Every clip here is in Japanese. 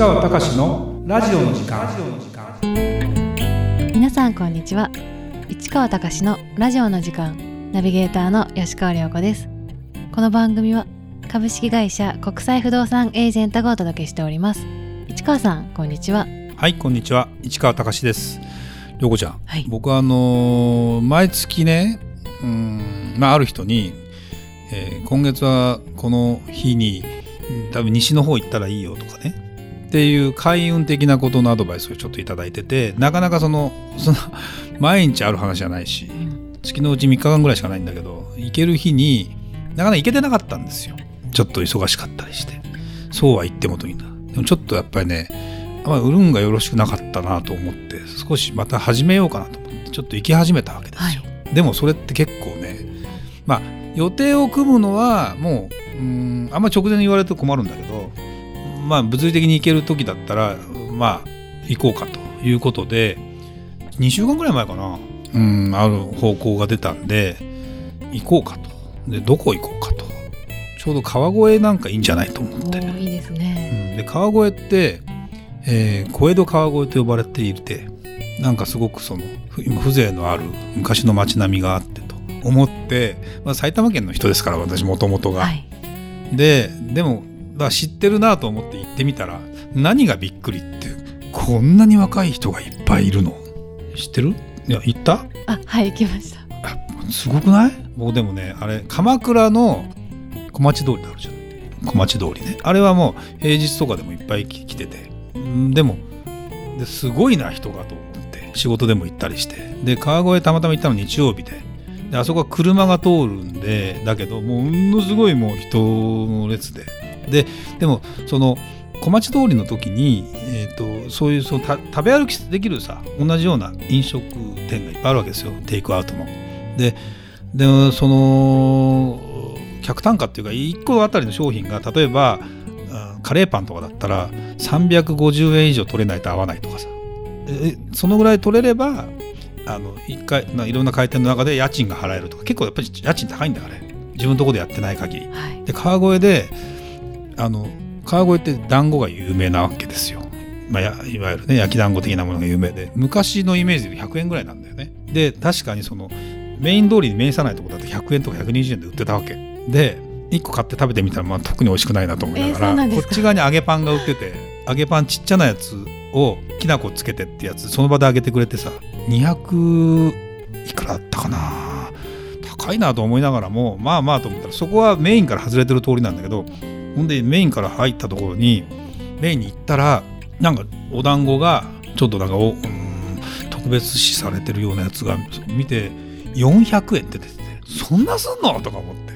川隆のラジオの時間。皆さんこんにちは。市川隆のラジオの時間。ナビゲーターの吉川良子です。この番組は株式会社国際不動産エージェントがお届けしております。市川さんこんにちは。はいこんにちは。市川隆です。良子ちゃん、はい。僕はあのー毎月ねうんまあある人に、えー今月はこの日にうん多分西の方行ったらいいよとかねっていう開運的なことのアドバイスをちょっといただいててなかなかそのその毎日ある話じゃないし月のうち3日間ぐらいしかないんだけど行ける日になかなか行けてなかったんですよ。ちょっと忙しかったりして。そうは言ってもといいんだ。でもちょっとやっぱりねあんまり運がよろしくなかったなと思って少しまた始めようかなと思ってちょっと行き始めたわけですよ、でもそれって結構ねまあ予定を組むのはもううんあんま直前に言われると困るんだけどまあ物理的に行ける時だったらまあ行こうかということで2週間ぐらい前かな。うんある方向が出たんで行こうかと。でどこ行こうかと。ちょうど川越なんかいいんじゃないと思って、いいですね。うんで川越って、えー小江戸川越と呼ばれていてなんかすごくそのふ風情のある昔の街並みがあってと思って、まあ、埼玉県の人ですから私もともとが。はい。ででもだ知ってるなと思って行ってみたら何がびっくりってこんなに若い人がいっぱいいるの？知ってる？いや行った？あはい行きました。すごくない？僕でもねあれ鎌倉の小町通りってあるじゃん小町通りね。あれはもう平日とかでもいっぱい来来てて。んでもですごいな人がと思って仕事でも行ったりして。で川越たまたま行ったの日曜日で。であそこは車が通るんでだけどもうものすごいもう人の列でででもその小町通りの時に、えー、とそういうそのた食べ歩きできるさ同じような飲食店がいっぱいあるわけですよ。テイクアウトの。ででその客単価っていうか1個あたりの商品が例えばあカレーパンとかだったら350円以上取れないと合わないとかさ。えそのぐらい取れればあの一回ないろんな回転の中で家賃が払えるとか。結構やっぱり家賃高いんだからね。自分のとこでやってない限り。はい。で川越であの川越って団子が有名なわけですよ、まあ、やいわゆるね焼き団子的なものが有名で。昔のイメージで100円ぐらいなんだよね。で確かにそのメイン通りに面さないとこだと100円とか120円で売ってたわけ。で1個買って食べてみたらまあ特に美味しくないなと思いながえーそら、こっち側に揚げパンが売ってて揚げパンちっちゃなやつをきな粉つけてってやつその場で揚げてくれてさ200いくらだったかな。高いなと思いながらもまあまあと思ったらそこはメインから外れてる通りなんだけどほんでメインから入ったところにメインに行ったらなんかお団子がちょっとなんかおうーん特別視されてるようなやつが見て400円って出ててそんなすんの？とか思って。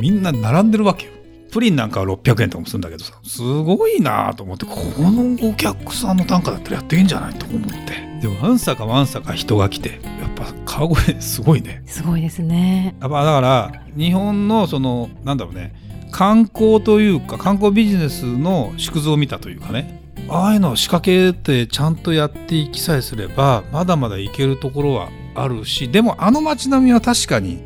みんな並んでるわけよ。プリンなんかは600円とかもするんだけどさすごいなと思ってこのお客さんの単価だったらやっていいんじゃないと思って。でもわんさかわんさか人が来てやっぱ川越すごいね。すごいですね。やっぱだから日本のそのなんだろうね観光というか観光ビジネスの縮図を見たというかね。ああいうのを仕掛けてちゃんとやっていきさえすればまだまだ行けるところはあるしでもあの街並みは確かに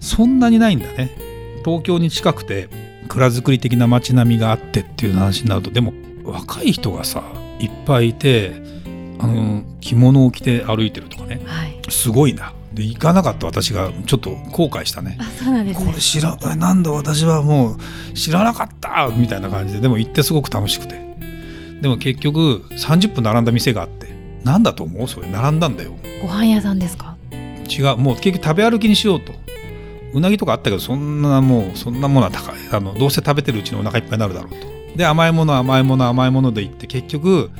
そんなにないんだね。東京に近くて蔵造り的な街並みがあってっていう話になるとでも若い人がさいっぱいいてあの着物を着て歩いてるとかね。はい。すごいなで行かなかった私がちょっと後悔したね。あそうなんですね。これ知らえなんだ私はもう知らなかったみたいな感じででも行ってすごく楽しくて。でも結局30分並んだ店があってなんだと思う？それ並んだんだよ。ご飯屋さんですか？違う。もう結局食べ歩きにしようと。うなぎとかあったけどそんなもうそんなものは高い。あのどうせ食べてるうちにお腹いっぱいになるだろうと。で甘いもの甘いもの甘いもので行って結局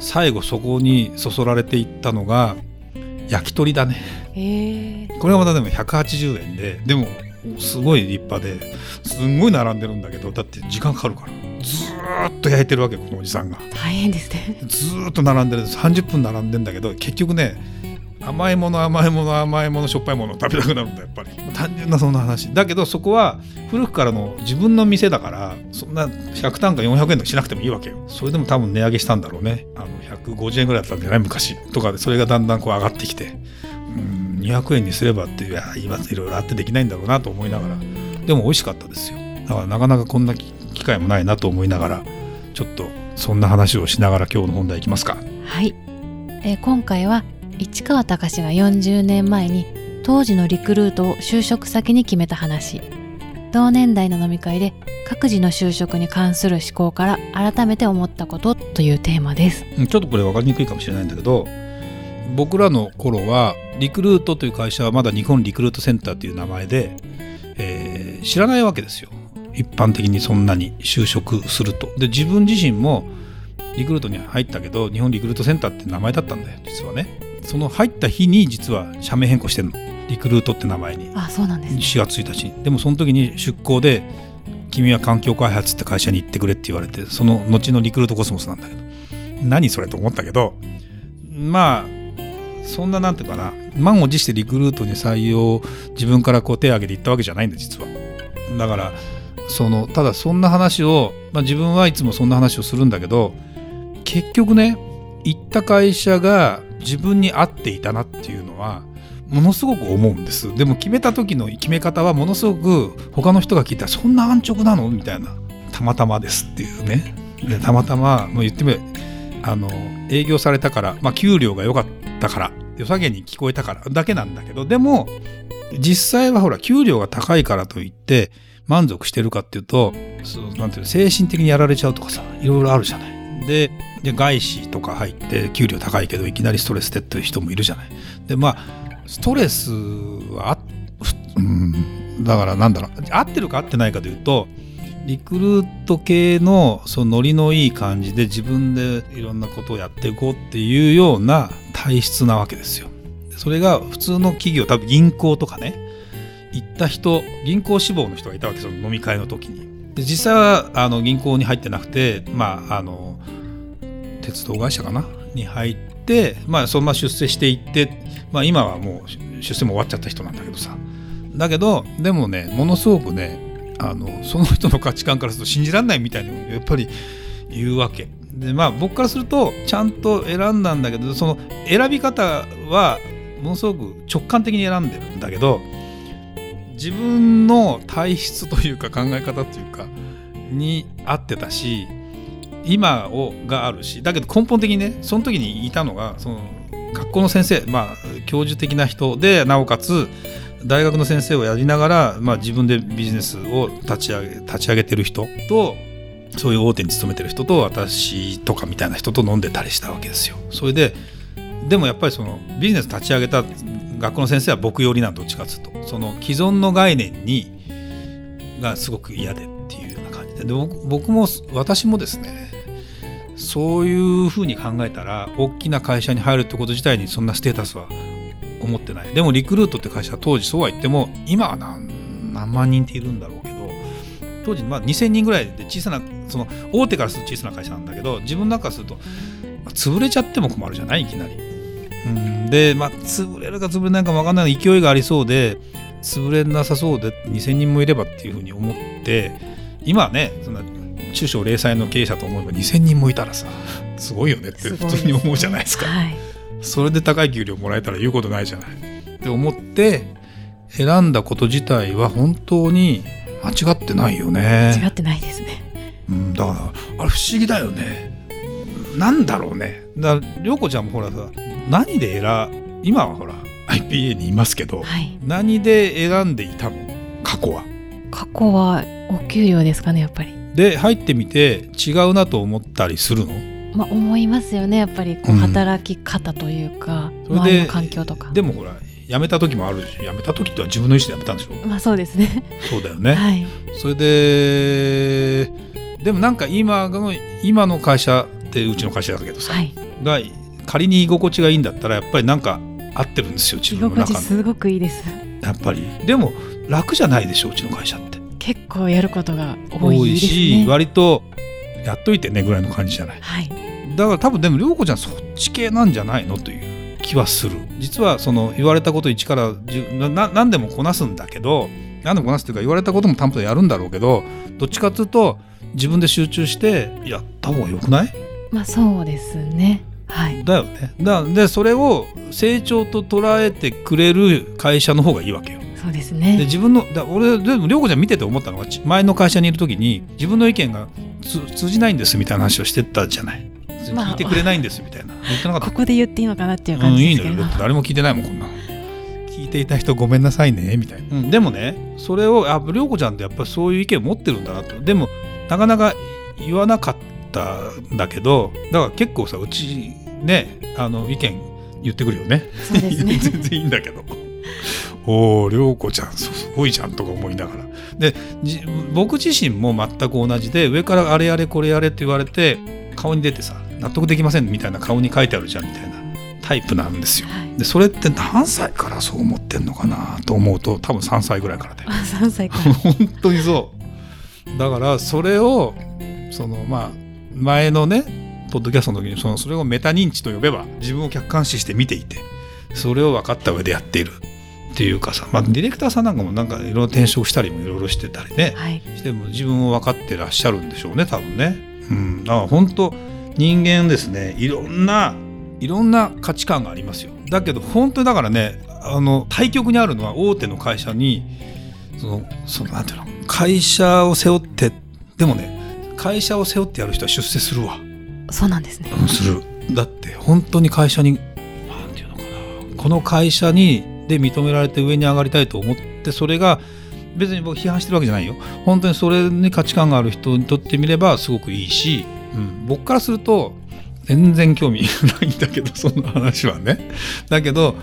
最後そこにそそられていったのが焼き鳥だねへえこれはまたでも180円ででもすごい立派ですんごい並んでるんだけどだって時間かかるからずーっと焼いてるわけこのおじさんが。大変ですね。ずーっと並んでる30分並んでんだけど結局ね甘いもの甘いもの甘いものしょっぱいものを食べたくなるんだやっぱり。単純なそんな話。だけどそこは古くからの自分の店だからそんな100単価400円とかしなくてもいいわけよ。それでも多分値上げしたんだろうね。あの150円ぐらいだったんじゃない？昔。とかでそれがだんだんこう上がってきて。うん200円にすればっていや今いろいろあってできないんだろうなと思いながら。でも美味しかったですよ。だからなかなかこんな機会もないなと思いながらちょっとそんな話をしながら今日の本題いきますか。はい、えー今回は市川隆が40年前に当時のリクルートを就職先に決めた話。同年代の飲み会で各自の就職に関する思考から改めて思ったことというテーマです。うんちょっとこれ分かりにくいかもしれないんだけど僕らの頃はリクルートという会社はまだ日本リクルートセンターという名前で、えー知らないわけですよ。一般的にそんなに就職すると。で自分自身もリクルートに入ったけど日本リクルートセンターって名前だったんだよ実はね。その入った日に実は社名変更してんの。リクルートって名前に。あそうなんですね。4月1日に。でもその時に出向で君は環境開発って会社に行ってくれって言われてその後のリクルートコスモスなんだけど。何それと思ったけどまあそんななんていうかな満を持してリクルートに採用自分からこう手を挙げて行ったわけじゃないんだ実は。だからそのただそんな話を、まあ、自分はいつもそんな話をするんだけど結局ね行った会社が自分に合っていたなっていうのはものすごく思うんです。でも決めた時の決め方はものすごく他の人が聞いたらそんな安直なの？みたいなたまたまですっていうね。でたまたまもう言ってみれあの営業されたから、まあ、給料が良かった。たから良さげに聞こえたからだけなんだけどでも実際はほら給料が高いからといって満足してるかっていうとそうなんていう精神的にやられちゃうとかさいろいろあるじゃない。でで外資とか入って給料高いけどいきなりストレスでっていう人もいるじゃない。でまあストレスはあうんだからなんだろう合ってるか合ってないかというとリクルート系のそのノリのいい感じで自分でいろんなことをやっていこうっていうような体質なわけですよ。それが普通の企業多分銀行とかね行った人銀行志望の人がいたわけですよ飲み会の時に。で実際はあの銀行に入ってなくてまああの鉄道会社かな？に入って、まあ、そのまま出世していって、まあ、今はもう出世も終わっちゃった人なんだけどさだけどでもねものすごくねあのその人の価値観からすると信じられないみたいにやっぱり言うわけ。でまあ僕からするとちゃんと選んだんだけどその選び方はものすごく直感的に選んでるんだけど自分の体質というか考え方というかに合ってたし今をがあるしだけど根本的にねその時にいたのがその学校の先生まあ教授的な人でなおかつ大学の先生をやりながら、まあ、自分でビジネスを立ち上げ立ち上げてる人とそういう大手に勤めてる人と私とかみたいな人と飲んでたりしたわけですよ。それででもやっぱりそのビジネス立ち上げた学校の先生は僕寄りなんどっちかっつうとその既存の概念にがすごく嫌でっていうような感じでで僕も私もですねそういうふうに考えたら大きな会社に入るってこと自体にそんなステータスは思ってない。でもリクルートって会社は当時そうは言っても今は何何万人っているんだろうけど当時まあ2000人ぐらいで小さなその大手からすると小さな会社なんだけど自分の中かすると、潰れちゃっても困るじゃない？いきなり。うん。でまあ潰れるか潰れないかも分かんない。勢いがありそうで潰れなさそうで2000人もいればっていうふうに思って今はねそんな中小零細の経営者と思えば2000人もいたらさすごいよねって普通に思うじゃないですか。はい。それで高い給料もらえたら言うことないじゃない。って思って選んだこと自体は本当に間違ってないよね。違ってないですねうん、だからあれ不思議だよね。なんだろうね。だから涼子ちゃんもほらさ何で選今はほら IPA にいますけどはい何で選んでいたの？過去は。過去はお給料ですかねやっぱりで入ってみて違うなと思ったりするの？まあ思いますよねやっぱりこううん働き方というか、それで周りの環境とか。でもほら辞めた時もあるし辞めた時っては自分の意思で辞めたんでしょ？まあそうですね。そうだよね。はい。それででもなんか今の今の会社ってうちの会社だけどさ、はい。が仮に居心地がいいんだったらやっぱりなんか合ってるんですよ自居分の中の。心地すごくいいです。やっぱり。でも楽じゃないでしょうちの会社って。結構やることが多多いいですしね割とやっといてねぐらいの感じじゃない？はい。だから多分でも涼子ちゃんそっち系なんじゃないの？という気はする。実はその言われたこと一から何でもこなすんだけど何でもこなすっていうか言われたことも担保でやるんだろうけどどっちかっていうと自分で集中してやった方がよくない？まあそうですね。はい。だよね。だでそれを成長と捉えてくれる会社の方がいいわけよ。そうですでね自分のだ俺でも涼子ちゃん見てて思ったのがち前の会社にいる時に自分の意見がつ通じないんですみたいな話をしてたじゃない。まあ。聞いてくれないんですみたいな。言ってなかった。ここで言っていいのかなっていううん、感じいいですけど、のよ。だって誰も聞いてないもんこんな。の聞いていた人ごめんなさいねみたいな、うん。でもねそれをあ涼子ちゃんってやっぱりそういう意見を持ってるんだなと。でもなかなか言わなかったんだけどだから結構さうちねあの意見言ってくるよね。そうですね。全然いいんだけど。おお涼子ちゃんすごいじゃんとか思いながらでじ僕自身も全く同じで上からあれやれこれやれって言われて顔に出てさ納得できませんみたいな顔に書いてあるじゃんみたいなタイプなんですよ。はい。でそれって何歳からそう思ってんのかなと思うと多分3歳ぐらいからで。あ3歳から。本当にそう。だからそれをそのまあ前のねポッドキャストの時にそのそれをメタ認知と呼べば自分を客観視して見ていてそれを分かった上でやっているっていうかさ、まあ、ディレクターさんなんかもなんかいろいろ転職したりもいろいろしてたりね。はい。しても自分を分かってらっしゃるんでしょうね多分ね。うん、だから本当人間ですね。いろんないろんな価値観がありますよ。だけど本当にだからねあの対極にあるのは大手の会社にそのそのなんていうの会社を背負ってでもね会社を背負ってやる人は出世するわ。そうなんですね。うんする。だって本当に会社になんていうのかな。この会社にで認められて上に上がりたいと思ってそれが別に僕批判してるわけじゃないよ。本当にそれに価値観がある人にとってみればすごくいいし、うん、僕からすると全然興味ないんだけど そんな話はね。だけど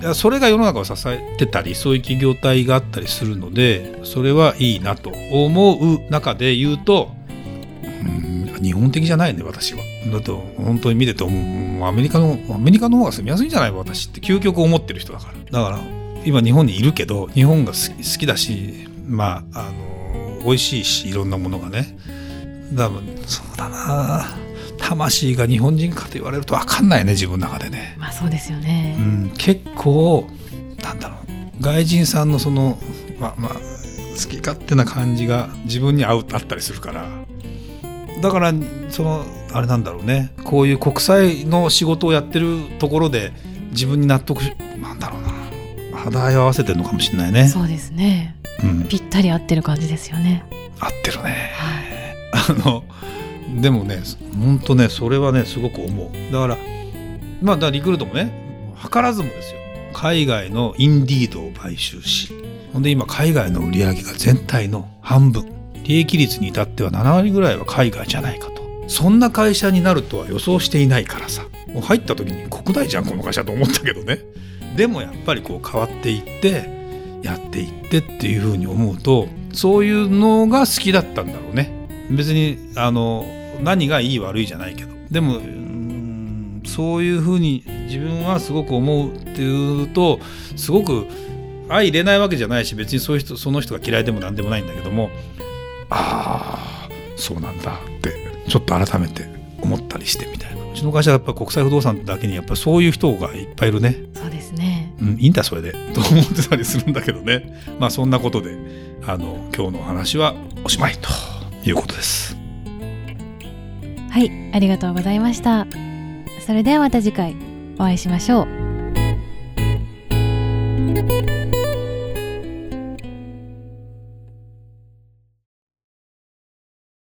いやそれが世の中を支えてたりそういう企業体があったりするのでそれはいいなと思う中で言うとうん日本的じゃないね私は。だと本当に見ててもうアメリカのアメリカの方が住みやすいんじゃない私って。究極思ってる人だから。だから今日本にいるけど日本が好き好きだしまああの美味しいしいろんなものがね。多分そうだな。魂が日本人かと言われると分かんないね自分の中でね、まあそうですようね、ん、結構なんだろう。外人さんのそのまあまあ好き勝手な感じが自分に合うあったりするからだからそのあれなんだろうね。こういう国際の仕事をやってるところで自分に納得しなんだろうな。肌合いを合わせてるのかもしれないね、そうですね。うん、ぴったり合ってる感じですよね。合ってるね。はい。あのでもね本当ねそれはねすごく思う。だからまあだからリクルートもね図らずもですよ。海外のインディードを買収しほんで今海外の売り上げが全体の半分利益率に至っては7割ぐらいは海外じゃないかと。そんな会社になるとは予想していないからさ。もう入った時に国内じゃんこの会社と思ったけどね。でもやっぱりこう変わっていってやっていってっていうふうに思うとそういうのが好きだったんだろうね。別にあの何がいい悪いじゃないけど。でもうそういうふうに自分はすごく思うっていうとすごく相入れないわけじゃないし別にそういう人その人が嫌いでも何でもないんだけどもああそうなんだってちょっと改めて思ったりしてみたいな。うちの会社はやっぱ国際不動産だけにやっぱりそういう人がいっぱいいるね。そうですね。うん、いいんだそれで。と思ってたりするんだけどね。まあそんなことであの今日のお話はおしまいということです。はいありがとうございました。それではまた次回お会いしましょう